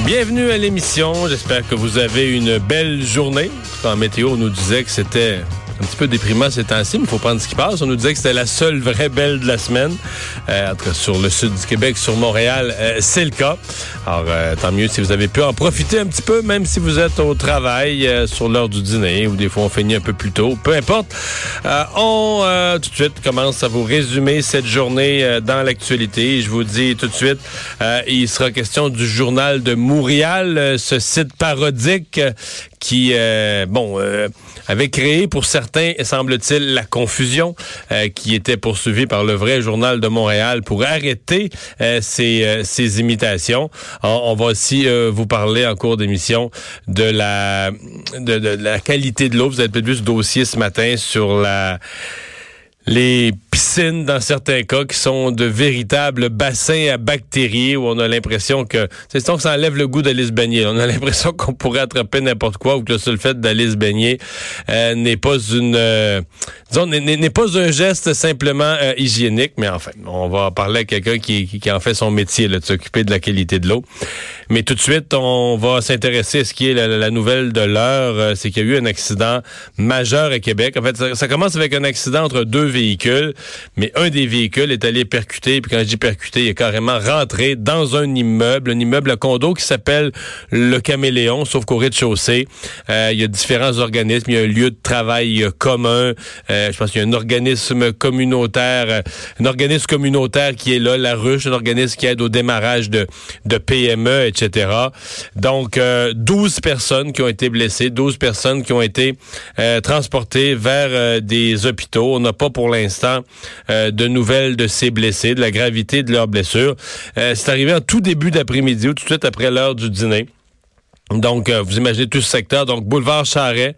Bienvenue à l'émission. J'espère que vous avez une belle journée. En météo, nous disait que c'était un petit peu déprimant ces temps-ci, mais il faut prendre ce qui passe. On nous disait que c'était la seule vraie belle de la semaine. Euh, sur le sud du Québec, sur Montréal, euh, c'est le cas. Alors, euh, tant mieux si vous avez pu en profiter un petit peu, même si vous êtes au travail euh, sur l'heure du dîner ou des fois on finit un peu plus tôt. Peu importe. Euh, on, euh, tout de suite, commence à vous résumer cette journée dans l'actualité. Je vous dis tout de suite, il sera question du journal de Montréal, ce site parodique qui, euh, bon, euh, avait créé pour certains, semble-t-il, la confusion, euh, qui était poursuivie par le vrai journal de Montréal pour arrêter euh, ces, euh, ces imitations. On, va aussi euh, vous parler en cours d'émission de la de- de la qualité de l'eau. Vous avez peut-être vu ce dossier ce matin sur la les piscines, dans certains cas, qui sont de véritables bassins à bactéries, où on a l'impression que... C'est donc que ça enlève le goût d'aller se baigner. On a l'impression qu'on pourrait attraper n'importe quoi, ou que le seul fait d'aller se baigner euh, n'est pas une... euh, disons, n'est pas un geste simplement euh, hygiénique, mais enfin, on va parler à quelqu'un qui, qui, qui en fait son métier, là, de s'occuper de la qualité de l'eau. Mais tout de suite, on va s'intéresser à ce qui est la, la nouvelle de l'heure, euh, c'est qu'il y a eu un accident majeur à Québec. En fait, ça, ça commence avec un accident entre deux véhicules, mais un des véhicules est allé percuter, puis quand je dis percuter, il est carrément rentré dans un immeuble, un immeuble à condo qui s'appelle le Caméléon, sauf qu'au rez-de-chaussée, euh, il y a différents organismes, il y a un lieu de travail commun, euh, je pense qu'il y a un organisme communautaire, euh, un organisme communautaire qui est là, la ruche, un organisme qui aide au démarrage de, de PME, etc. Donc, euh, 12 personnes qui ont été blessées, 12 personnes qui ont été euh, transportées vers euh, des hôpitaux. On n'a pas pour l'instant euh, de nouvelles de ces blessés, de la gravité de leurs blessures. Euh, C'est arrivé en tout début d'après-midi ou tout de suite après l'heure du dîner. Donc, euh, vous imaginez tout ce secteur. Donc, boulevard Charret,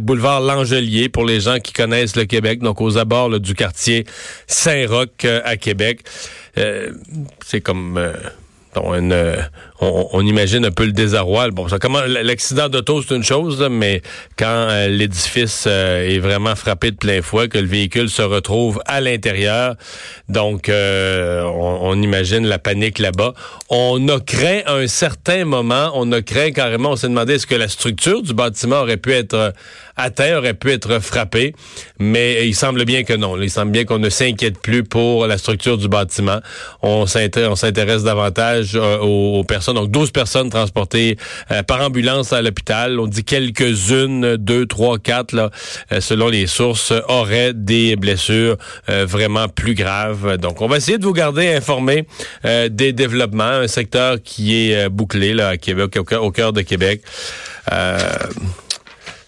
boulevard L'Angelier, pour les gens qui connaissent le Québec, donc aux abords du quartier Saint-Roch à Québec. C'est comme... euh, on, imagine un peu le désarroi. Bon, ça commence, l'accident d'auto, c'est une chose, mais quand euh, l'édifice euh, est vraiment frappé de plein fouet, que le véhicule se retrouve à l'intérieur, donc on, on imagine la panique là-bas. On a craint à un certain moment, on a craint carrément, on s'est demandé est-ce que la structure du bâtiment aurait pu être atteinte, aurait pu être frappée, mais il semble bien que non. Il semble bien qu'on ne s'inquiète plus pour la structure du bâtiment. On s'inté- on s'intéresse davantage euh, aux, personnes. Donc 12 personnes transportées euh, par ambulance à l'hôpital. On dit quelques-unes, deux, trois, quatre, là, euh, selon les sources, auraient des blessures vraiment plus graves. Donc on va essayer de vous garder informés des développements. Un secteur qui est bouclé là, à Québec, au cœur, de Québec.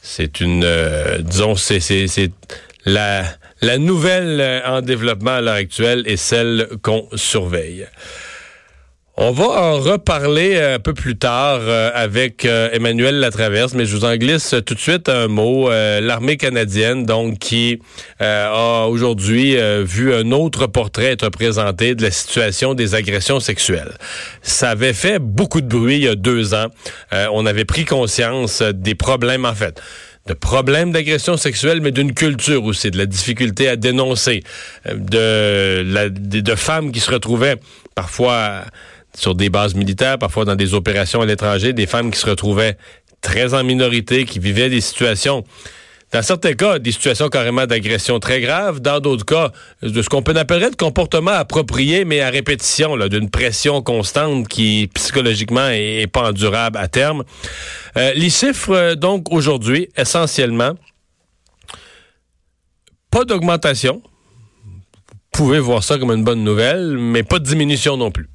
C'est une, euh, disons, c'est, la, la nouvelle euh, en développement à l'heure actuelle est celle qu'on surveille. On va en reparler un peu plus tard euh, avec euh, Emmanuel Latraverse, mais je vous en glisse tout de suite un mot. Euh, L'armée canadienne, donc, qui a aujourd'hui vu un autre portrait être présenté de la situation des agressions sexuelles. Ça avait fait beaucoup de bruit il y a deux ans. On avait pris conscience des problèmes, en fait de problèmes d'agression sexuelle, mais d'une culture aussi, de la difficulté à dénoncer, de, de femmes qui se retrouvaient parfois sur des bases militaires, parfois dans des opérations à l'étranger, des femmes qui se retrouvaient très en minorité, qui vivaient des situations dans certains cas, des situations carrément d'agression très graves. Dans d'autres cas, de ce qu'on peut appeler de comportement approprié, mais à répétition, d'une pression constante qui, psychologiquement, est, pas endurable à terme. Euh, les chiffres, euh, donc, aujourd'hui, essentiellement, pas d'augmentation. Vous pouvez voir ça comme une bonne nouvelle, mais pas de diminution non plus.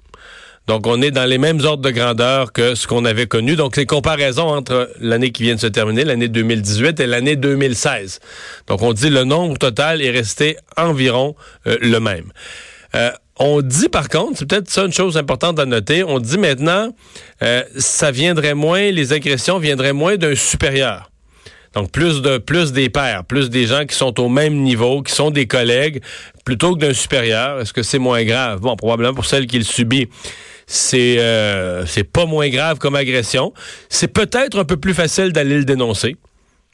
Donc, on est dans les mêmes ordres de grandeur que ce qu'on avait connu. Donc, les comparaisons entre l'année qui vient de se terminer, l'année 2018 et l'année 2016. Donc, on dit le nombre total est resté environ euh, le même. Euh, on dit par contre, c'est peut-être ça une chose importante à noter, on dit maintenant, euh, ça viendrait moins, les agressions viendraient moins d'un supérieur. Donc plus de plus des pairs, plus des gens qui sont au même niveau, qui sont des collègues, plutôt que d'un supérieur. Est-ce que c'est moins grave? Bon, probablement pour celle qui le subit c'est euh, c'est pas moins grave comme agression. C'est peut-être un peu plus facile d'aller le dénoncer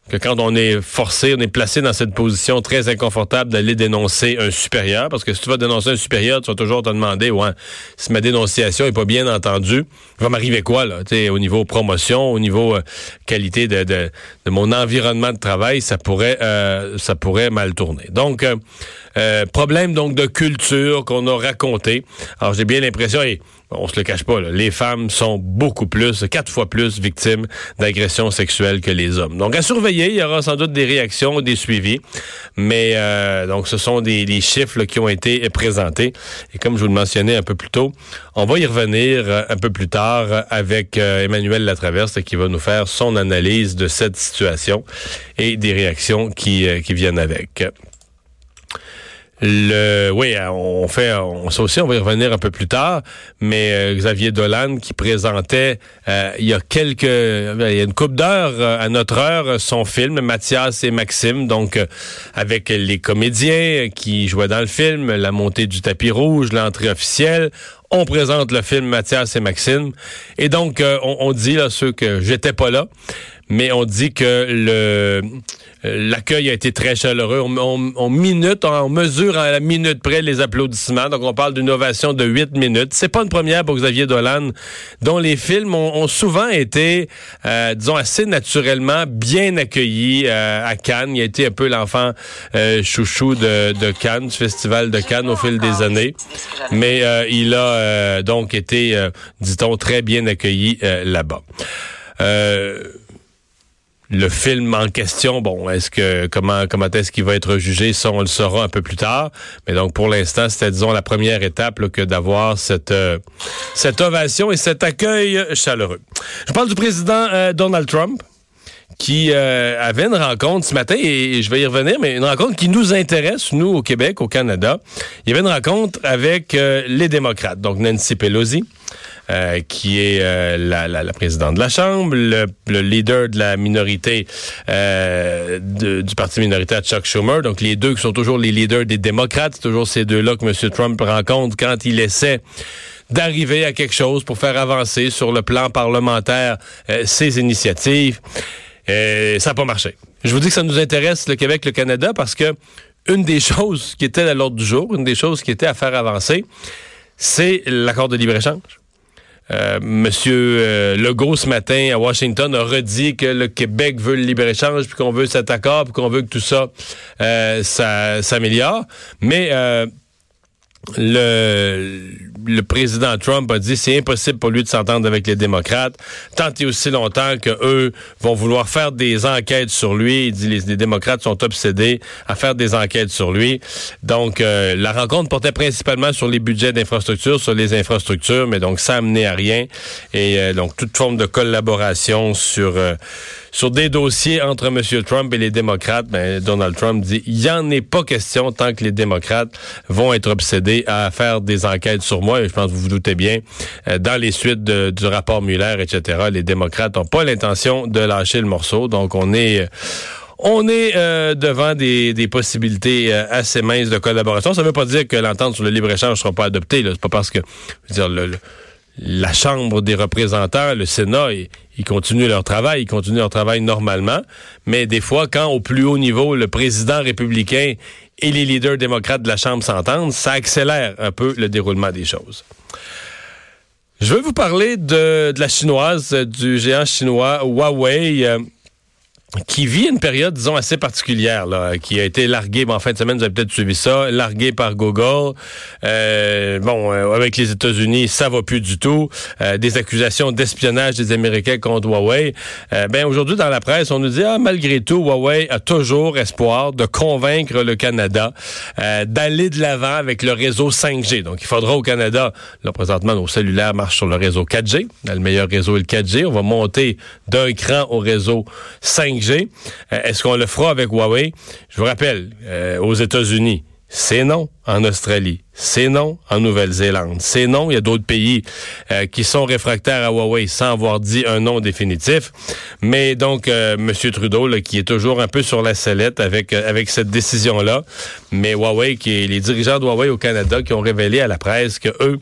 que quand on est forcé, on est placé dans cette position très inconfortable d'aller dénoncer un supérieur, parce que si tu vas dénoncer un supérieur, tu vas toujours te demander, ouais, si ma dénonciation est pas bien entendue, va m'arriver quoi là, au niveau promotion, au niveau euh, qualité de, mon environnement de travail, ça pourrait euh, ça pourrait mal tourner. Donc euh, problème donc de culture qu'on a raconté. Alors j'ai bien l'impression, et on se le cache pas, les femmes sont beaucoup plus, quatre fois plus victimes d'agressions sexuelles que les hommes. Donc à surveiller, il y aura sans doute des réactions, des suivis, mais euh, donc ce sont des, chiffres qui ont été présentés. Et comme je vous le mentionnais un peu plus tôt, on va y revenir euh, un peu plus tard avec euh, Emmanuel Latraverse qui va nous faire son analyse de cette situation et des réactions qui viennent avec. Le, oui, on fait, on, ça aussi, on va y revenir un peu plus tard, mais euh, Xavier Dolan qui présentait euh, il y a quelques, il y a une coupe d'heures euh, à notre heure son film Mathias et Maxime, donc avec les comédiens qui jouaient dans le film, la montée du tapis rouge, l'entrée officielle. On présente le film Mathias et Maxime, et donc on, on dit là ceux que j'étais pas là, mais on dit que le euh, l'accueil a été très chaleureux. On, minute, on mesure à la minute près les applaudissements. Donc, on parle d'une ovation de huit minutes. C'est pas une première pour Xavier Dolan, dont les films ont, souvent été, euh, disons, assez naturellement bien accueillis euh, à Cannes. Il a été un peu l'enfant chouchou de, de, Cannes, du festival de Cannes au fil des années. Mais il a donc été, dit-on, très bien accueilli là-bas. Euh, le film en question, bon, est-ce que comment comment est-ce qu'il va être jugé, ça on le saura un peu plus tard. Mais donc pour l'instant, c'était disons la première étape que d'avoir cette euh, cette ovation et cet accueil chaleureux. Je parle du président euh, Donald Trump qui euh, avait une rencontre ce matin, et, je vais y revenir, mais une rencontre qui nous intéresse, nous, au Québec, au Canada. Il y avait une rencontre avec les démocrates, donc Nancy Pelosi, euh, qui est euh, la, la, la, présidente de la Chambre, le, le leader de la minorité euh, du parti minoritaire Chuck Schumer. Donc les deux qui sont toujours les leaders des démocrates, c'est toujours ces deux-là que M. Trump rencontre quand il essaie d'arriver à quelque chose pour faire avancer sur le plan parlementaire ses initiatives. Et ça n'a pas marché. Je vous dis que ça nous intéresse, le Québec, le Canada, parce que une des choses qui était à l'ordre du jour, une des choses qui était à faire avancer, c'est l'accord de libre-échange. Euh, Monsieur euh, Legault ce matin à Washington a redit que le Québec veut le libre-échange, puis qu'on veut cet accord, puis qu'on veut que tout ça, euh, ça s'améliore. Mais euh, le, président Trump a dit c'est impossible pour lui de s'entendre avec les démocrates tant et aussi longtemps que eux vont vouloir faire des enquêtes sur lui. Il dit les, les démocrates sont obsédés à faire des enquêtes sur lui. Donc euh, la rencontre portait principalement sur les budgets d'infrastructures, sur les infrastructures, mais donc ça amenait à rien. Et euh, donc toute forme de collaboration sur euh, sur des dossiers entre M. Trump et les démocrates, ben, Donald Trump dit il n'y en est pas question tant que les démocrates vont être obsédés à faire des enquêtes sur moi. Je pense que vous vous doutez bien, euh, dans les suites du rapport Mueller, etc., les démocrates n'ont pas l'intention de lâcher le morceau. Donc, on est... On est euh, devant des, possibilités euh, assez minces de collaboration. Ça ne veut pas dire que l'entente sur le libre-échange ne sera pas adoptée. C'est pas parce que la Chambre des représentants, le Sénat, ils, continuent leur travail, ils continuent leur travail normalement, mais des fois, quand au plus haut niveau, le président républicain et les leaders démocrates de la Chambre s'entendent, ça accélère un peu le déroulement des choses. Je veux vous parler de, la chinoise, du géant chinois Huawei. Euh, qui vit une période, disons, assez particulière, là, qui a été larguée, en fin de semaine, vous avez peut-être suivi ça, larguée par Google. Euh, bon, euh, avec les États-Unis, ça va plus du tout. Euh, des accusations d'espionnage des Américains contre Huawei. ben aujourd'hui, dans la presse, on nous dit, ah, malgré tout, Huawei a toujours espoir de convaincre le Canada d'aller de l'avant avec le réseau 5G. Donc, il faudra au Canada, là, présentement, nos cellulaires marchent sur le réseau 4G. Le meilleur réseau est le 4G. On va monter d'un cran au réseau 5G euh, est-ce qu'on le fera avec Huawei? Je vous rappelle, euh, aux États-Unis, c'est non. En Australie, c'est non. En Nouvelle-Zélande, c'est non. Il y a d'autres pays euh, qui sont réfractaires à Huawei sans avoir dit un nom définitif. Mais donc, M. Trudeau, qui est toujours un peu sur la sellette avec, avec cette décision-là. Mais Huawei, qui est les dirigeants de Huawei au Canada, qui ont révélé à la presse que eux,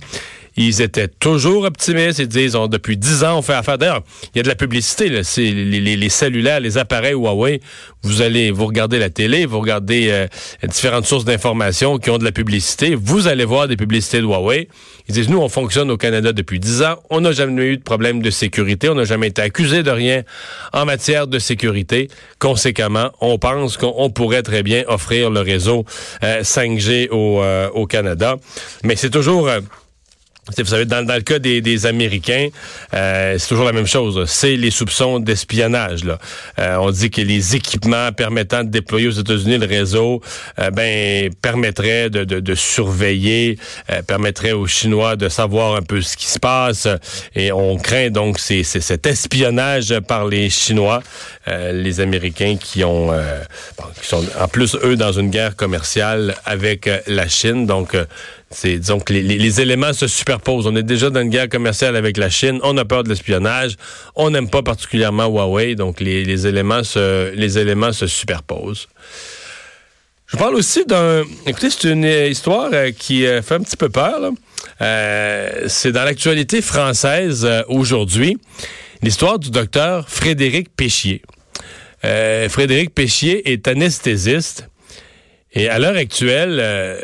ils étaient toujours optimistes. Ils disent, depuis dix ans, on fait affaire. D'ailleurs, il y a de la publicité. Là. C'est les, cellulaires, les appareils Huawei. Vous allez, vous regardez la télé, vous regardez euh, différentes sources d'informations qui ont de la publicité. Vous allez voir des publicités de Huawei. Ils disent, nous, on fonctionne au Canada depuis dix ans. On n'a jamais eu de problème de sécurité. On n'a jamais été accusé de rien en matière de sécurité. Conséquemment, on pense qu'on pourrait très bien offrir le réseau 5G euh, euh, au, Canada. Mais c'est toujours... Vous savez, dans, le cas des, Américains, euh, c'est toujours la même chose. C'est les soupçons d'espionnage. Euh, on dit que les équipements permettant de déployer aux États-Unis le réseau, euh, ben permettraient de, surveiller, permettraient aux Chinois de savoir un peu ce qui se passe. Et on craint donc c'est cet espionnage par les Chinois, les Américains qui ont, qui sont en plus eux dans une guerre commerciale avec la Chine. Donc c'est les, éléments se superposent. On est déjà dans une guerre commerciale avec la Chine. On a peur de l'espionnage. On n'aime pas particulièrement Huawei. Donc les, éléments se les éléments se superposent. Je parle aussi d'un. Écoutez, c'est une histoire euh, qui euh, fait un petit peu peur. Euh, c'est dans l'actualité française aujourd'hui. L'histoire du docteur Frédéric Péchier. Frédéric Péchier est anesthésiste et à l'heure actuelle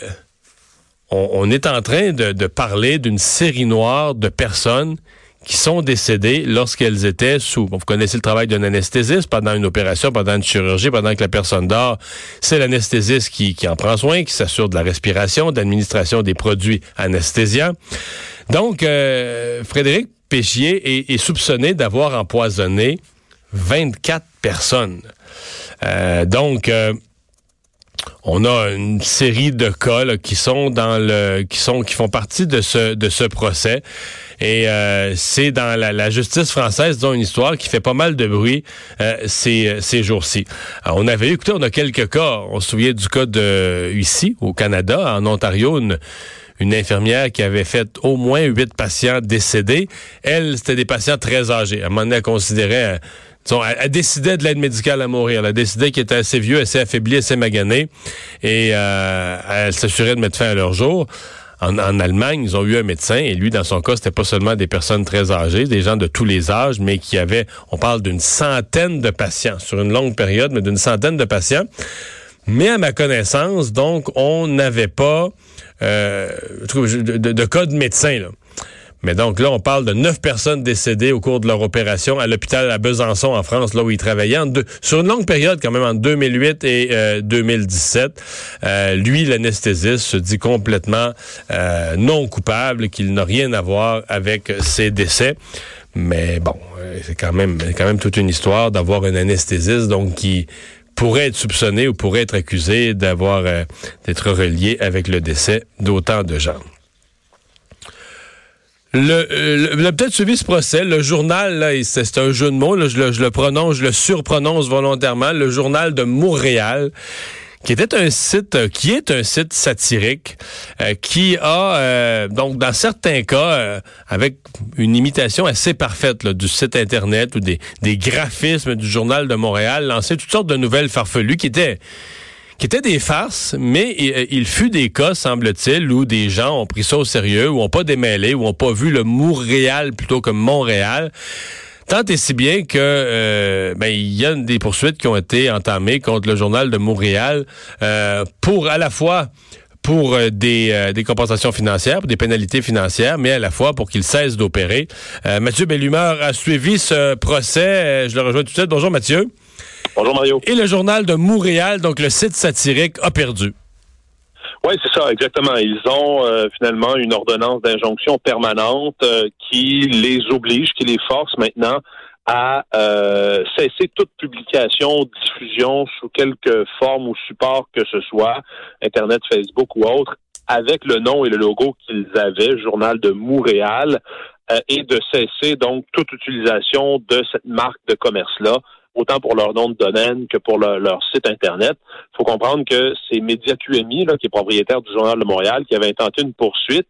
on, est en train de, parler d'une série noire de personnes qui sont décédées lorsqu'elles étaient sous. vous connaissez le travail d'un anesthésiste pendant une opération, pendant une chirurgie, pendant que la personne dort. C'est l'anesthésiste qui, en prend soin, qui s'assure de la respiration, d'administration des produits anesthésiants. Donc, euh, Frédéric Péchier est, soupçonné d'avoir empoisonné 24 personnes. Euh, donc, euh, on a une série de cas qui sont dans le qui sont qui font partie de ce de ce procès et euh, c'est dans la, justice française dont une histoire qui fait pas mal de bruit euh, ces, ces jours-ci. On avait écoutez on a quelques cas on se souvient du cas de ici au Canada en Ontario une une infirmière qui avait fait au moins huit patients décédés. Elle, c'était des patients très âgés. À un moment donné, elle considérait elle, décidait de l'aide médicale à mourir. Elle décidait qu'il était assez vieux, assez affaibli, assez magané. Et euh, elle s'assurait de mettre fin à leur jour. En, Allemagne, ils ont eu un médecin et lui, dans son cas, c'était pas seulement des personnes très âgées, des gens de tous les âges, mais qui avaient, on parle d'une centaine de patients sur une longue période, mais d'une centaine de patients. Mais à ma connaissance, donc, on n'avait pas euh, de, de, cas de médecin. Là. Mais donc là, on parle de neuf personnes décédées au cours de leur opération à l'hôpital à Besançon en France, là où ils travaillaient, sur une longue période quand même, en 2008 et 2017. Euh, euh, lui, l'anesthésiste, se dit complètement euh, non coupable, qu'il n'a rien à voir avec ces décès. Mais bon, c'est quand même, quand même toute une histoire d'avoir un anesthésiste donc qui pourrait être soupçonné ou pourrait être accusé d'avoir d'être relié avec le décès d'autant de gens. Le, euh, peut-être suivi ce procès. Le journal, là, c'est un jeu de mots. je, le, je le prononce, je le surprononce volontairement. Le journal de Montréal qui était un site, euh, qui est un site satirique, euh, qui a, donc dans certains cas, avec une imitation assez parfaite du site Internet ou des, des graphismes du journal de Montréal, lancé toutes sortes de nouvelles farfelues qui étaient qui étaient des farces, mais euh, il, fut des cas, semble-t-il, où des gens ont pris ça au sérieux, ou ont pas démêlé, ou ont pas vu le Montréal plutôt que Montréal. Tant et si bien que euh, ben, il y a des poursuites qui ont été entamées contre le journal de Montréal euh, pour à la fois pour des, des compensations financières, pour des pénalités financières, mais à la fois pour qu'il cesse d'opérer. Mathieu Bellumeur a suivi ce procès. je le rejoins tout de suite. Bonjour Mathieu. Bonjour Mario. Et le journal de Montréal, donc le site satirique, a perdu. Oui, c'est ça, exactement. Ils ont euh, finalement une ordonnance d'injonction permanente euh, qui les oblige, qui les force maintenant à euh, cesser toute publication, diffusion sous quelque forme ou support que ce soit, Internet, Facebook ou autre, avec le nom et le logo qu'ils avaient, Journal de Montréal, et de cesser donc toute utilisation de cette marque de commerce-là autant pour leur nom de domaine que pour leur site Internet. Il faut comprendre que c'est Média QMI, là, qui est propriétaire du Journal de Montréal, qui avait intenté une poursuite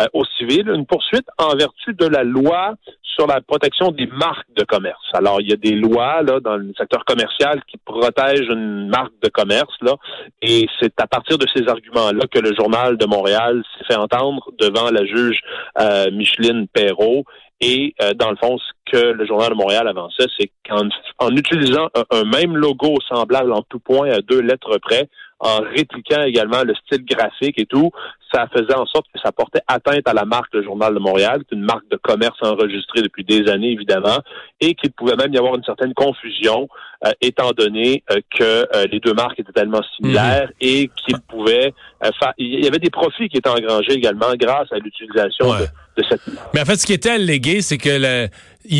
euh, au civil, une poursuite en vertu de la loi sur la protection des marques de commerce. Alors, il y a des lois là dans le secteur commercial qui protègent une marque de commerce là, et c'est à partir de ces arguments-là que le journal de Montréal s'est fait entendre devant la juge euh, Micheline Perrault et euh, dans le fond, ce que le Journal de Montréal avançait, c'est qu'en en utilisant un, même logo semblable en tout point à deux lettres près, en répliquant également le style graphique et tout, ça faisait en sorte que ça portait atteinte à la marque Le Journal de Montréal, qui est une marque de commerce enregistrée depuis des années, évidemment, et qu'il pouvait même y avoir une certaine confusion, euh, étant donné euh, que euh, les deux marques étaient tellement similaires mhm. et qu'il pouvait. Il y avait des profits qui étaient engrangés également grâce à l'utilisation de, cette marque. Mais en fait, ce qui était allégué, c'est que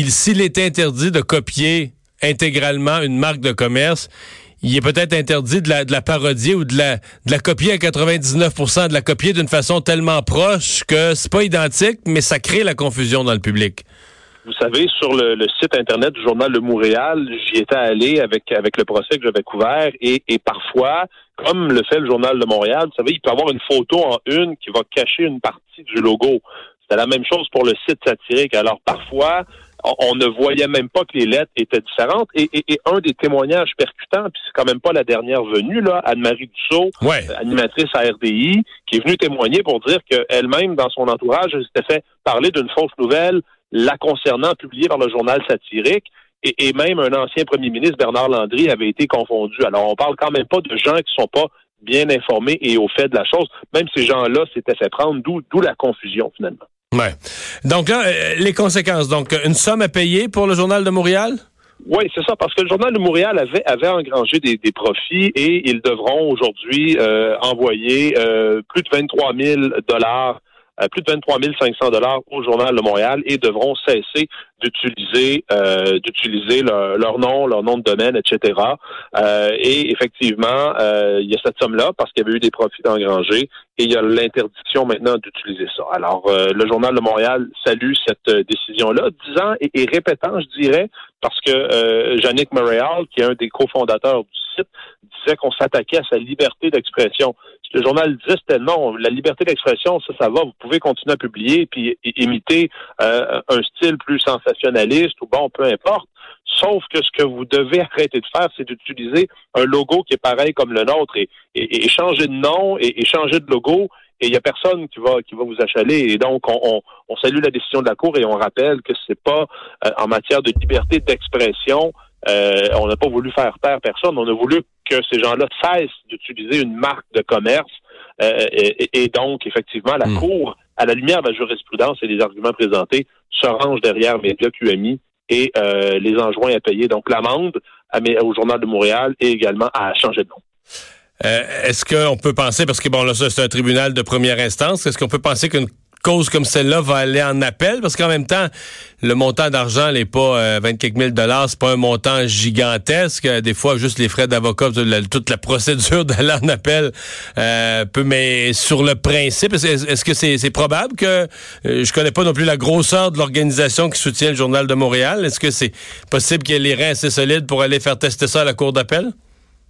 s'il était interdit de copier intégralement une marque de commerce, il est peut-être interdit de la, de parodier ou de la, copier à 99% de la copier d'une façon tellement proche que c'est pas identique, mais ça crée la confusion dans le public. Vous savez, sur le, site Internet du Journal de Montréal, j'y étais allé avec, avec le procès que j'avais couvert et, parfois, comme le fait le Journal de Montréal, vous savez, il peut avoir une photo en une qui va cacher une partie du logo. C'est la même chose pour le site satirique. Alors parfois, on ne voyait même pas que les lettres étaient différentes. Et, un des témoignages percutants, puis c'est quand même pas la dernière venue, là, Anne-Marie Dussault, euh, animatrice à RDI, qui est venue témoigner pour dire qu'elle-même, dans son entourage, elle s'était fait parler d'une fausse nouvelle la concernant, publiée par le journal satirique. Et, même un ancien premier ministre, Bernard Landry, avait été confondu. Alors, on parle quand même pas de gens qui sont pas bien informés et au fait de la chose. Même ces gens-là s'étaient fait prendre, d'où la confusion, finalement. Ouais. Donc là, euh, les conséquences. Donc, une somme à payer pour le Journal de Montréal? Oui, c'est ça, parce que le Journal de Montréal avait, avait engrangé des, profits et ils devront aujourd'hui euh, envoyer euh, plus de 23 000 dollars plus de 23 500 dollars au Journal de Montréal et devront cesser d'utiliser euh, d'utiliser leur, nom, leur nom de domaine, etc. Euh, et effectivement, euh, il y a cette somme-là parce qu'il y avait eu des profits engrangés et il y a l'interdiction maintenant d'utiliser ça. Alors, le Journal de Montréal salue cette décision-là, disant et, et, répétant, je dirais, parce que euh, Yannick Montréal, qui est un des cofondateurs du site, disait qu'on s'attaquait à sa liberté d'expression le journal disait, c'était non, la liberté d'expression, ça, ça va, vous pouvez continuer à publier puis imiter euh, un style plus sensationnaliste ou bon, peu importe. Sauf que ce que vous devez arrêter de faire, c'est d'utiliser un logo qui est pareil comme le nôtre et, et, changer de nom et, changer de logo. Et il n'y a personne qui va qui va vous achaler. Et donc, on, on, salue la décision de la Cour et on rappelle que c'est pas euh, en matière de liberté d'expression euh, on n'a pas voulu faire taire personne. On a voulu que ces gens-là cessent d'utiliser une marque de commerce. Euh, et, donc, effectivement, la hmm. Cour, à la lumière de la jurisprudence et des arguments présentés, se range derrière Média QMI et euh, les enjoint à payer donc l'amende au Journal de Montréal et également à changer de nom. est-ce qu'on peut penser, parce que bon là, c'est un tribunal de première instance, est-ce qu'on peut penser qu'une cause comme celle-là va aller en appel? Parce qu'en même temps, le montant d'argent n'est pas euh, 24 000 c'est pas un montant gigantesque. Des fois, juste les frais d'avocat, toute la procédure d'aller en appel euh, peut, mais sur le principe, est-ce que c'est probable que euh, je connais pas non plus la grosseur de l'organisation qui soutient le Journal de Montréal? Est-ce que c'est possible qu'il y ait les reins assez solides pour aller faire tester ça à la Cour d'appel?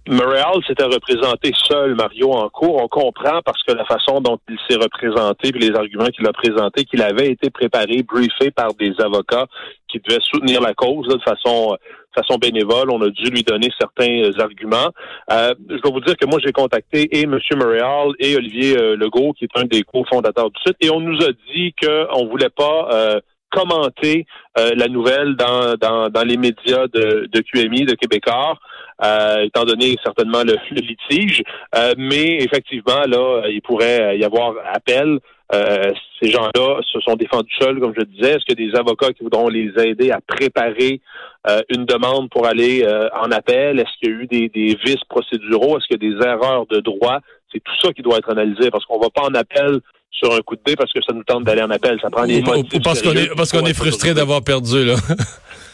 Montréal s'était représenté seul, Mario, en cours. On comprend parce que la façon dont il s'est représenté, puis les arguments qu'il a présentés, qu'il avait été préparé, briefé par des avocats qui devaient soutenir la cause de façon façon bénévole. On a dû lui donner certains euh, arguments. Euh, je dois vous dire que moi, j'ai contacté et M. Montréal et Olivier euh, Legault, qui est un des cofondateurs du site, et on nous a dit qu'on voulait pas commenté la nouvelle dans, dans, les médias de, de QMI, de Québécois. Euh, étant donné certainement le, litige. Euh, mais effectivement, là, il pourrait y avoir appel. Euh, ces gens-là se sont défendus seuls, comme je disais. Est-ce qu'il y a des avocats qui voudront les aider à préparer une demande pour aller en appel? Est-ce qu'il y a eu des, des vices procéduraux? Est-ce qu'il y a des erreurs de droit? C'est tout ça qui doit être analysé parce qu'on va pas en appel sur un coup de dé parce que ça nous tente d'aller en appel. Ça prend les motifs parce qu'on est, parce qu'on est frustré d'avoir perdu, là.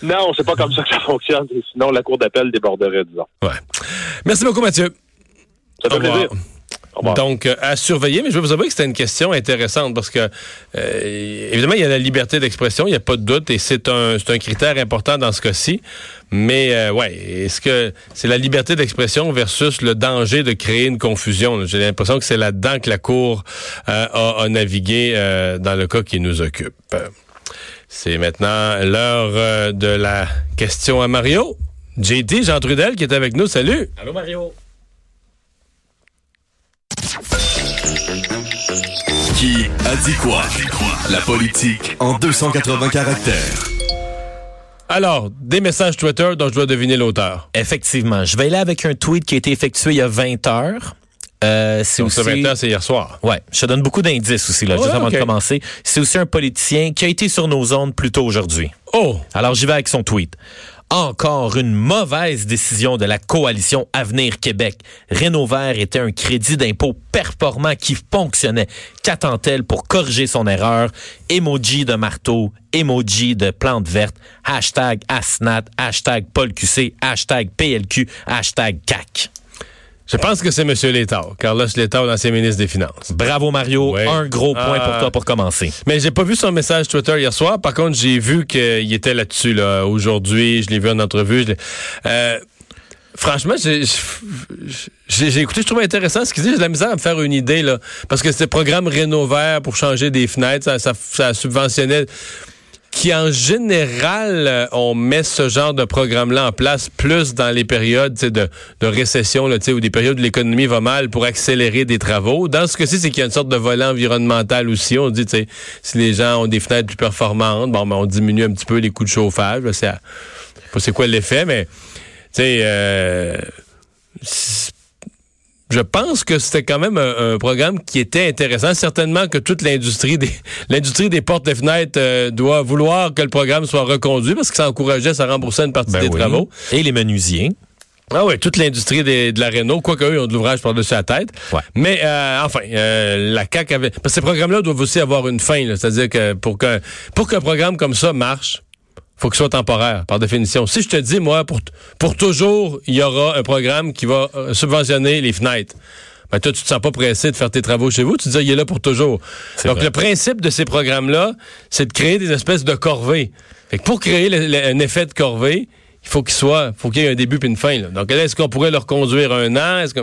Non, c'est pas comme ça que ça fonctionne. Sinon, la cour d'appel déborderait, disons. Ouais. Merci beaucoup, Mathieu. Ça fait plaisir. Donc, euh, à surveiller, mais je vais vous avouer que c'était une question intéressante parce que, euh, évidemment, il y a la liberté d'expression, il n'y a pas de doute, et c'est un, un critère important dans ce cas-ci. Mais, euh, ouais, est-ce que c'est la liberté d'expression versus le danger de créer une confusion? J'ai l'impression que c'est là-dedans que la Cour a, a, navigué dans le cas qui nous occupe. C'est maintenant l'heure euh, de la question à Mario. JT, Jean Trudel, qui est avec nous. Salut. Allô, Mario. Qui a dit quoi? La politique en 280 caractères. Alors, des messages Twitter dont je dois deviner l'auteur. Effectivement. Je vais aller avec un tweet qui a été effectué il y a 20 heures. Euh, c'est aussi... 20 heures, c'est hier soir. Ouais, je te donne beaucoup d'indices aussi là, juste avant de commencer. C'est aussi un politicien qui a été sur nos ondes plus tôt aujourd'hui. Oh. Alors j'y vais avec son tweet. Encore une mauvaise décision de la coalition Avenir Québec. Renault Vert était un crédit d'impôt performant qui fonctionnait. Qu'attend-elle pour corriger son erreur? Emoji de marteau, emoji de plante verte, hashtag Asnat, hashtag Paul QC, hashtag PLQ, hashtag CAC. Je pense que c'est M. Létard, Carlos Létard, l'ancien ministre des Finances. Bravo Mario, un gros point pour ah. toi pour commencer. Mais j'ai pas vu son message Twitter hier soir. Par contre, j'ai vu qu'il était là-dessus là, aujourd'hui. Je l'ai vu en entrevue. Euh, franchement, j'ai écouté, je trouvais intéressant ce qu'il dit. J'ai de la misère à me faire une idée, là. Parce que c'était programme Rénovaire pour changer des fenêtres, ça, ça, ça subventionnait qui en général, euh, on met ce genre de programme-là en place plus dans les périodes de, de récession là, ou des périodes où l'économie va mal pour accélérer des travaux. Dans ce cas-ci, c'est qu'il y a une sorte de volet environnemental aussi. On dit, si les gens ont des fenêtres plus performantes, bon, ben, on diminue un petit peu les coûts de chauffage. C'est, c'est quoi l'effet, mais tu sais, euh, je pense que c'était quand même un, programme qui était intéressant. Certainement que toute l'industrie des l'industrie des portes et fenêtres euh, doit vouloir que le programme soit reconduit parce que ça encourageait, ça remboursait une partie ben des travaux. Et les menuisiers. Ah oui, toute l'industrie de la Renault, quoique eux ont de l'ouvrage par-dessus la tête. Mais euh, enfin, euh, la CAQ avait... Parce que ces programmes-là doivent aussi avoir une fin. C'est-à-dire que pour que pour qu'un programme comme ça marche, faut qu'il soit temporaire, par définition. Si je te dis, moi, pour, pour toujours, il y aura un programme qui va euh, subventionner les fenêtres. Ben, toi, tu te sens pas pressé de faire tes travaux chez vous. Tu te dis, il est là pour toujours. Donc, le principe de ces programmes-là, c'est de créer des espèces de corvées. Fait que pour créer un effet de corvée, il faut qu'il soit, faut qu'il y ait un début puis une fin. Là. Donc est-ce qu'on pourrait leur conduire un an? Est-ce que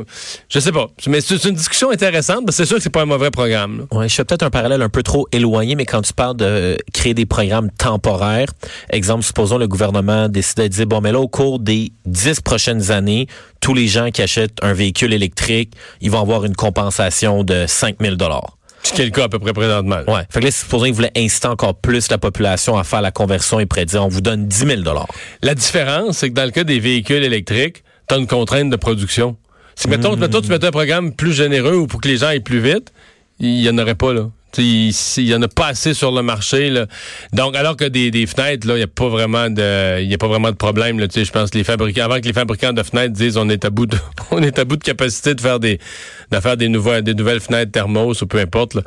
je sais pas. Mais c'est une discussion intéressante. Parce que c'est sûr que c'est pas un mauvais programme. Ouais, je fais peut-être un parallèle un peu trop éloigné, mais quand tu parles de créer des programmes temporaires, exemple, supposons le gouvernement décide de dire bon, mais là au cours des dix prochaines années, tous les gens qui achètent un véhicule électrique, ils vont avoir une compensation de 5000 dollars. Ce qui est le cas à peu près présentement. Ouais. Fait que là, supposons qu'ils voulaient inciter encore plus la population à faire la conversion et prédire, on vous donne 10 000 La différence, c'est que dans le cas des véhicules électriques, tu as une contrainte de production. Si, mettons, mmh. mettons, tu mettais un programme plus généreux ou pour que les gens aillent plus vite, il n'y en aurait pas, là. Il y en a pas assez sur le marché. Là. Donc, alors que des, des fenêtres, là, il n'y a pas vraiment de. Il a pas vraiment de problème. Je pense que les fabricants, avant que les fabricants de fenêtres disent on est à bout de on est à bout de capacité de faire des de faire des nouvelles des nouvelles fenêtres thermos ou peu importe. Là.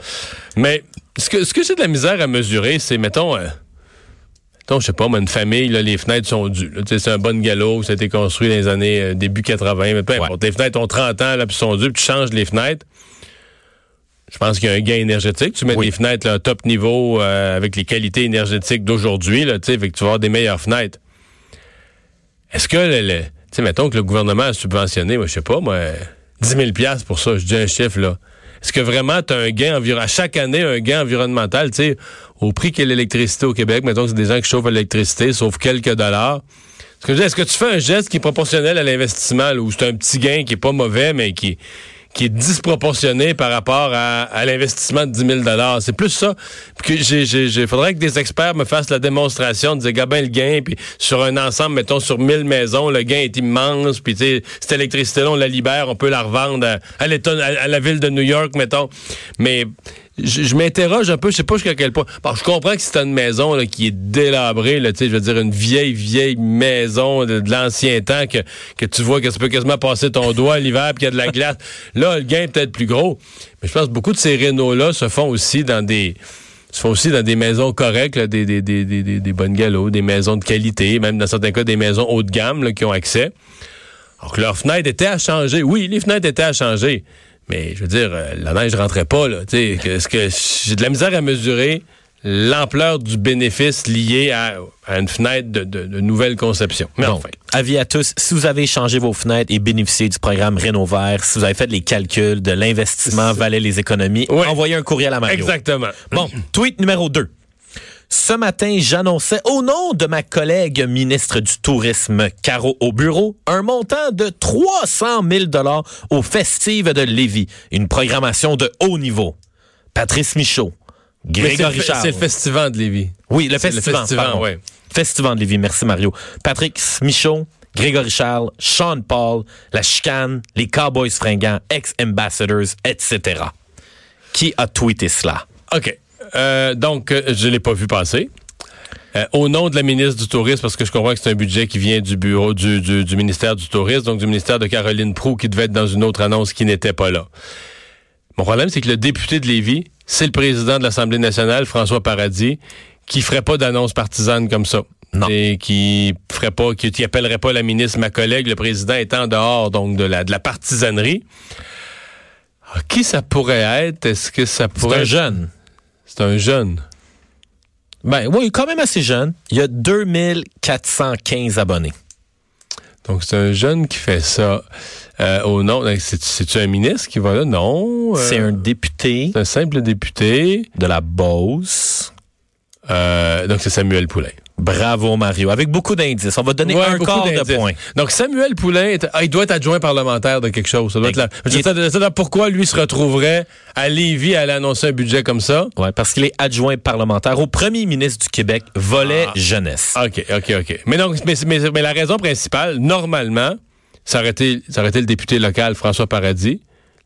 Mais ce que ce que j'ai de la misère à mesurer, c'est mettons. Euh, je sais pas, une famille, là, les fenêtres sont dues. C'est un bon galop, ça a été construit dans les années euh, début 80, mais peu importe. Les fenêtres ont 30 ans, là, puis sont dues, puis tu changes les fenêtres. Je pense qu'il y a un gain énergétique. Tu mets des fenêtres là, top niveau euh, avec les qualités énergétiques d'aujourd'hui, là, tu vas avoir des meilleures fenêtres. Est-ce que, le, tu sais, mettons que le gouvernement a subventionné, moi, je sais pas, moi, 10 000 pour ça, je dis un chiffre, là. Est-ce que vraiment tu as un gain environ à chaque année un gain environnemental, tu sais, au prix qu'est l'électricité au Québec, mettons que c'est des gens qui chauffent l'électricité, sauf quelques dollars. Est-ce que, que tu fais un geste qui est proportionnel à l'investissement, ou c'est un petit gain qui est pas mauvais, mais qui qui est disproportionné par rapport à, à l'investissement de 10 000 C'est plus ça. j'ai- faudrait que des experts me fassent la démonstration, dire, Gabin, le gain, puis sur un ensemble, mettons, sur 1000 maisons, le gain est immense, puis cette électricité-là, on la libère, on peut la revendre à, à, à la ville de New York, mettons. Mais je, je m'interroge un peu, je sais pas jusqu'à quel point. Bon, je comprends que c'est une maison là, qui est délabrée, là, tu sais, je veux dire, une vieille, vieille maison de, de l'ancien temps que, que tu vois que tu peux quasiment passer ton doigt l'hiver puis qu'il y a de la glace. Là, le gain est peut-être plus gros. Mais je pense que beaucoup de ces rénaux-là se font aussi dans des se font aussi dans des maisons correctes, là, des, des, des, des, des, des bonnes galops, des maisons de qualité, même dans certains cas des maisons haut de gamme là, qui ont accès. Alors que leurs fenêtres étaient à changer. Oui, les fenêtres étaient à changer. Mais je veux dire, euh, la neige rentrait pas, là. Tu sais, que- j'ai de la misère à mesurer l'ampleur du bénéfice lié à, à une fenêtre de, de- de nouvelle conception. Mais Bon, enfin. avis à tous, si vous avez changé vos fenêtres et bénéficié du programme Rénovert, si vous avez fait les calculs de l'investissement valait les économies, envoyez un courriel à Mario. Exactement. Bon, tweet numéro 2. Ce matin, j'annonçais au nom de ma collègue ministre du Tourisme, Caro au bureau, un montant de 300 000 dollars aux festives de Lévis, une programmation de haut niveau. Patrice Michaud, Grégory Charles. c'est le festival de Lévis. Oui, le festival. festival, ouais. Festival de Lévis, merci Mario. Patrick Michaud, Grégory Charles, Sean Paul, La Chicane, les Cowboys fringants, ex-ambassadors, etc. Qui a tweeté cela? OK. Euh, donc, euh, je l'ai pas vu passer. Euh, au nom de la ministre du Tourisme, parce que je comprends que c'est un budget qui vient du bureau du, du- du ministère du Tourisme, donc du ministère de Caroline Proux, qui devait être dans une autre annonce qui n'était pas là. Mon problème, c'est que le député de Lévis, c'est le président de l'Assemblée nationale, François Paradis, qui ferait pas d'annonce partisane comme ça. Non. Et qui ferait pas, qui, qui appellerait pas la ministre, ma collègue, le président étant dehors, donc, de la, de la partisanerie. Ah, qui ça pourrait être? Est-ce que ça C'est pourrait un jeune. C'est un jeune. Ben oui, quand même assez jeune. Il y a 2415 abonnés. Donc, c'est un jeune qui fait ça. Euh, au nom, c'est- c'est-tu un ministre qui va là? Non. euh, C'est un député c'est un simple député. de la Beauce. Euh, donc, c'est Samuel Poulain. Bravo Mario. Avec beaucoup d'indices. On va donner Ouais, un quart de point. Donc, Samuel Poulain, est- ah, il doit être adjoint parlementaire de quelque chose. Ça doit être la- Il je est- sais- je sais pas pourquoi lui se retrouverait à Lévis à aller annoncer un budget comme ça. Ouais, parce qu'il est adjoint parlementaire au premier ministre du Québec, volet Ah. jeunesse. OK, OK, OK. Mais donc, mais, mais- mais la raison principale, normalement, ça aurait, été, ça aurait été le député local François Paradis.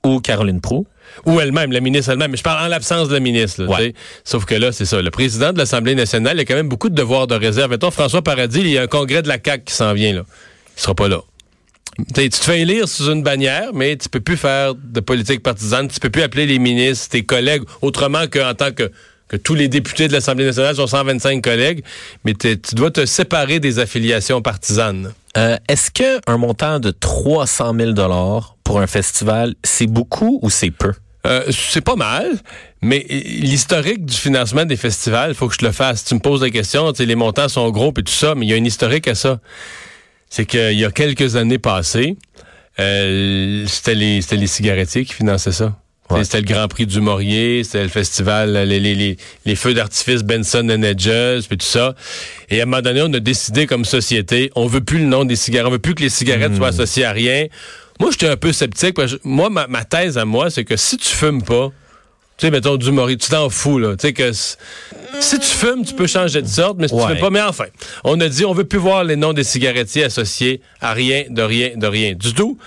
Ou Caroline Proux. Ou elle-même, la ministre elle-même. Mais je parle en l'absence de la ministre. là, Ouais. Sauf que là, c'est ça. Le président de l'Assemblée nationale, il a quand même beaucoup de devoirs de réserve. Mettons, François Paradis, il y a un congrès de la CAQ qui s'en vient. Là. Il sera pas là. Tu te fais élire sous une bannière, mais tu peux plus faire de politique partisane. Tu peux plus appeler les ministres, tes collègues, autrement qu'en tant que, que tous les députés de l'Assemblée nationale sont 125 collègues. Mais tu dois te séparer des affiliations partisanes. Euh, Est-ce que un montant de 300 000 dollars pour un festival, c'est beaucoup ou c'est peu? Euh, c'est pas mal, mais l'historique du financement des festivals, il faut que je te le fasse. Tu me poses la question, tu sais, les montants sont gros et tout ça, mais il y a une historique à ça. C'est qu'il y a quelques années passées, euh, c'était les, c'était les cigarettiers qui finançaient ça. Ouais. C'était le Grand Prix du Maurier, c'était le festival, les, les, les, les feux d'artifice Benson and Hedges, puis tout ça. Et à un moment donné, on a décidé comme société, on veut plus le nom des cigarettes, on veut plus que les cigarettes soient associées à rien. Moi, j'étais un peu sceptique. Parce que moi, ma, ma thèse à moi, c'est que si tu fumes pas, tu sais, mettons, du Maurier, tu t'en fous, là. Tu sais que si tu fumes, tu peux changer de sorte, mais si tu Ouais. fumes pas, mais enfin, on a dit, on veut plus voir les noms des cigarettiers associés à rien, de rien, de rien du tout.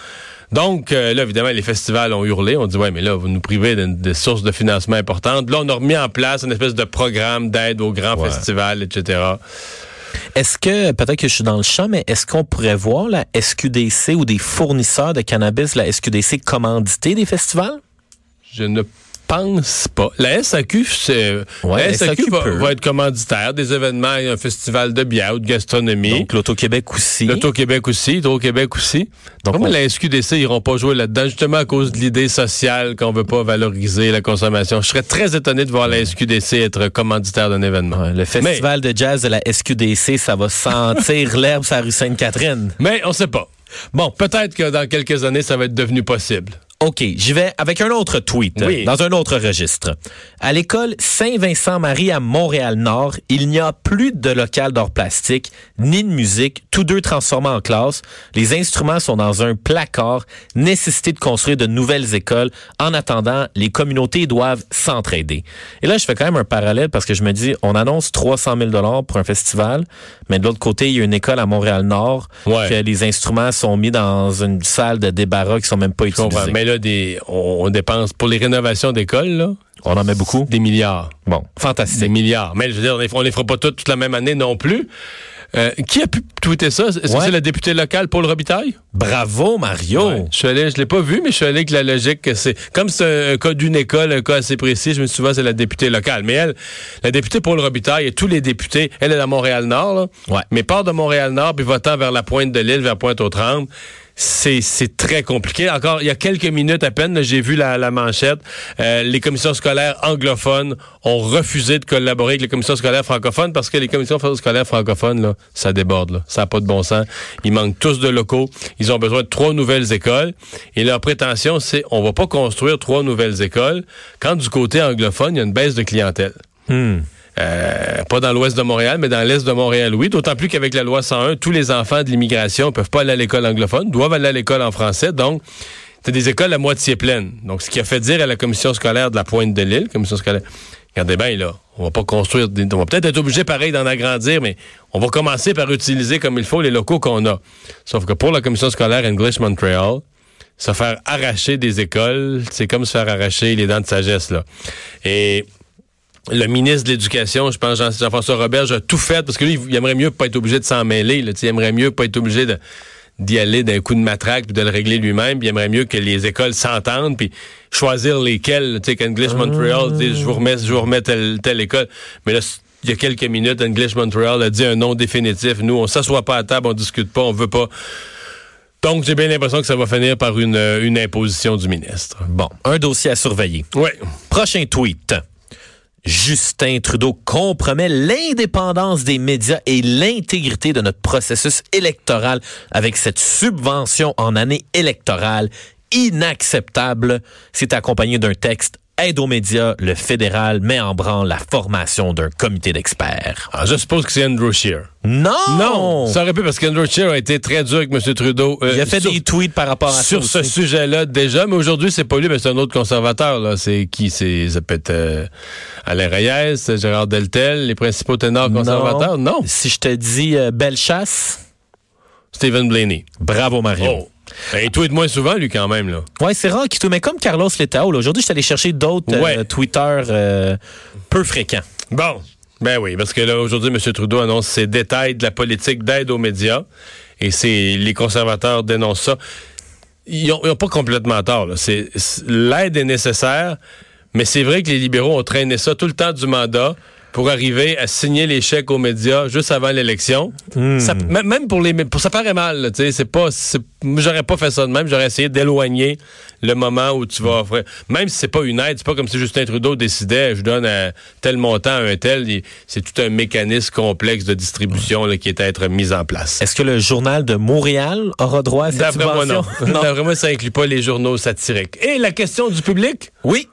Donc, euh, là, évidemment, les festivals ont hurlé. On dit, ouais, mais là, vous nous privez de, de sources de financement importantes. Là, on a remis en place une espèce de programme d'aide aux grands Ouais. festivals, etc. Est-ce que, peut-être que je suis dans le champ, mais est-ce qu'on pourrait voir la SQDC ou des fournisseurs de cannabis, la SQDC commanditer des festivals? Je ne pense pas. La SAQ, Ouais, la SAQ, SAQ va, être commanditaire des événements, un festival de bière ou de gastronomie. Donc, l'Auto-Québec aussi. L'Auto-Québec aussi, Hydro-Québec aussi. Donc, Comment on- la SQDC iront pas jouer là-dedans, justement à cause de l'idée sociale qu'on veut pas valoriser la consommation. Je serais très étonné de voir la SQDC être commanditaire d'un événement. Ouais, le festival de jazz de la SQDC, ça va sentir l'herbe sur la rue Sainte-Catherine. Mais on sait pas. Bon, peut-être que dans quelques années, ça va être devenu possible. OK, j'y vais avec un autre tweet, Oui. dans un autre registre. À l'école Saint-Vincent-Marie à Montréal-Nord, il n'y a plus de local d'or plastique, ni de musique, tous deux transformés en classe. Les instruments sont dans un placard, nécessité de construire de nouvelles écoles. En attendant, les communautés doivent s'entraider. Et là, je fais quand même un parallèle parce que je me dis, on annonce 300 000 dollars pour un festival, mais de l'autre côté, il y a une école à Montréal-Nord Ouais. que les instruments sont mis dans une salle de débarras qui sont même pas utilisés. Là, des, on, on dépense pour les rénovations d'écoles, là, On en met beaucoup? des milliards. Bon, Des fantastique. milliards. Mais je veux dire, on les, on les fera pas toutes toute la même année non plus. Euh, qui a pu tweeter ça? Est-ce que c'est le député local Paul Robitaille? Bravo, Mario. Ouais. Je suis allé, je l'ai pas vu, mais je suis allé avec la logique que c'est comme c'est un cas d'une école, un cas assez précis. Je me suis souvent c'est la députée locale, mais elle, la députée Paul Robitaille et tous les députés, elle est à Montréal Nord, là, Ouais. mais part de Montréal Nord puis va-t'en vers la pointe de l'île, vers Pointe-aux-Trembles. C'est, très compliqué. Encore, il y a quelques minutes à peine, j'ai vu la, la manchette. Euh, les commissions scolaires anglophones ont refusé de collaborer avec les commissions scolaires francophones parce que les commissions scolaires francophones, là, ça déborde. Là. Ça n'a pas de bon sens. Ils manquent tous de locaux. Ils ont besoin de trois nouvelles écoles. Et leur prétention, c'est on va pas construire trois nouvelles écoles quand du côté anglophone, il y a une baisse de clientèle. Hmm. Euh, pas dans l'ouest de Montréal, mais dans l'est de Montréal, oui. D'autant plus qu'avec la loi 101, tous les enfants de l'immigration peuvent pas aller à l'école anglophone, doivent aller à l'école en français. Donc, c'est des écoles à moitié pleines. Donc, ce qui a fait dire à la commission scolaire de la Pointe de l'île, commission scolaire, regardez bien là, on va pas construire, des- on va peut-être être obligé pareil d'en agrandir, mais on va commencer par utiliser comme il faut les locaux qu'on a. Sauf que pour la commission scolaire English Montreal, se faire arracher des écoles, c'est comme se faire arracher les dents de sagesse là. Et le ministre de l'Éducation, je pense, Jean- Jean-François Roberge, a tout fait parce que lui, il aimerait mieux pas être obligé de s'en mêler. Là, il aimerait mieux pas être obligé de d'y aller d'un coup de matraque puis de le régler lui-même. Puis il aimerait mieux que les écoles s'entendent puis choisir lesquelles. Tu sais, qu'English Montreal, dit, je vous remets, je vous remets telle, telle école. Mais là, il y a quelques minutes, English Montreal a dit un nom définitif. Nous, on s'assoit pas à table, on discute pas, on veut pas. Donc, j'ai bien l'impression que ça va finir par une, une imposition du ministre. Bon, un dossier à surveiller. Oui. Prochain tweet. Justin Trudeau compromet l'indépendance des médias et l'intégrité de notre processus électoral avec cette subvention en année électorale inacceptable. C'est accompagné d'un texte Aide aux médias, le fédéral met en branle la formation d'un comité d'experts. Alors, je suppose que c'est Andrew Scheer. Non! Non, ça aurait pu parce qu'Andrew Scheer a été très dur avec M. Trudeau. euh, Il a fait sur, des tweets par rapport à sur ça ce sujet-là déjà, mais aujourd'hui c'est pas lui, mais c'est un autre conservateur. Là, c'est qui? C'est ça peut être euh, Alain Reyes, Gérard Deltel, les principaux ténors conservateurs? Non, Si je te dis euh, belle chasse, Stephen Blaney. bravo Mario. Oh, il tweet moins souvent lui quand même là. Ouais, c'est rare qu'il tweet, mais comme Carlos Letao, aujourd'hui, je suis allé chercher d'autres euh, tweeters euh, peu fréquents. Bon, ben oui, parce que là aujourd'hui M. Trudeau annonce ses détails de la politique d'aide aux médias et c'est les conservateurs dénoncent ça. Ils ont, ils ont pas complètement tort. l'aide est nécessaire, mais c'est vrai que les libéraux ont traîné ça tout le temps du mandat pour arriver à signer les chèques aux médias juste avant l'élection. Ça- m- Même pour les, pour ça paraît mal. tu sais, C'est pas, j'aurais pas fait ça de même. J'aurais essayé d'éloigner le moment où tu vas offrir. Même si c'est pas une aide, c'est pas comme si Justin Trudeau décidait, je donne à tel montant à un tel. C'est tout un mécanisme complexe de distribution là, qui est à être mis en place. Est-ce que le journal de Montréal aura droit à cette D'après moi, non. subvention? D'après moi, ça inclut pas les journaux satiriques. Et la question du public? Oui.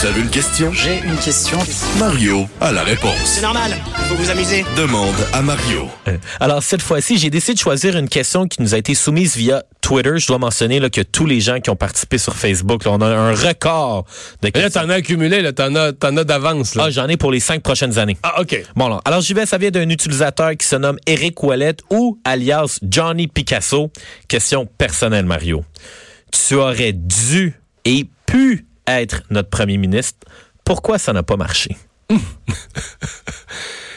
Vous avez une question? J'ai une question. Mario a la réponse. C'est normal, faut vous amuser. Demande à Mario. Euh, Alors, cette fois-ci, j'ai décidé de choisir une question qui nous a été soumise via Twitter. Je dois mentionner là, que tous les gens qui ont participé sur Facebook, là, on a un record de Mais là, questions. t'en as accumulé, là, t'en as, t'en as d'avance. Ah, j'en ai pour les cinq prochaines années. Ah, OK. Bon, alors, alors j'y vais, ça vient d'un utilisateur qui se nomme Eric Wallet ou alias Johnny Picasso. Question personnelle, Mario. Tu aurais dû et pu être notre premier ministre. Pourquoi ça n'a pas marché?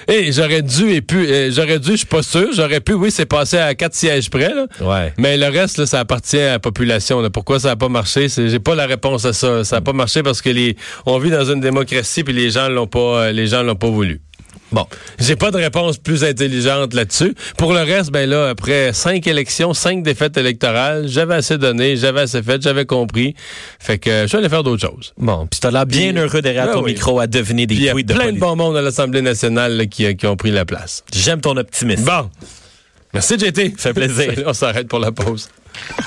Et j'aurais dû et pu, euh, j'aurais dû, je suis pas sûr, j'aurais pu, oui, c'est passé à quatre sièges près, là. Ouais. Mais le reste, là, ça appartient à la population. Là. Pourquoi ça n'a pas marché? J'ai pas la réponse à ça. Ça n'a pas marché parce que les, on vit dans une démocratie puis les gens l'ont pas, euh, les gens l'ont pas voulu. Bon. J'ai pas de réponse plus intelligente là-dessus. Pour le reste, ben là, après cinq élections, cinq défaites électorales, j'avais assez donné, j'avais assez fait, j'avais compris. Fait que je suis allé faire d'autres choses. Bon, puis t'as l'air bien heureux derrière Ah ton oui. micro à deviner des Puis Il y a tweets de plein de bon monde à l'Assemblée nationale là, qui, qui ont pris la place. J'aime ton optimisme. Bon. Merci, JT. Fait plaisir. On s'arrête pour la pause.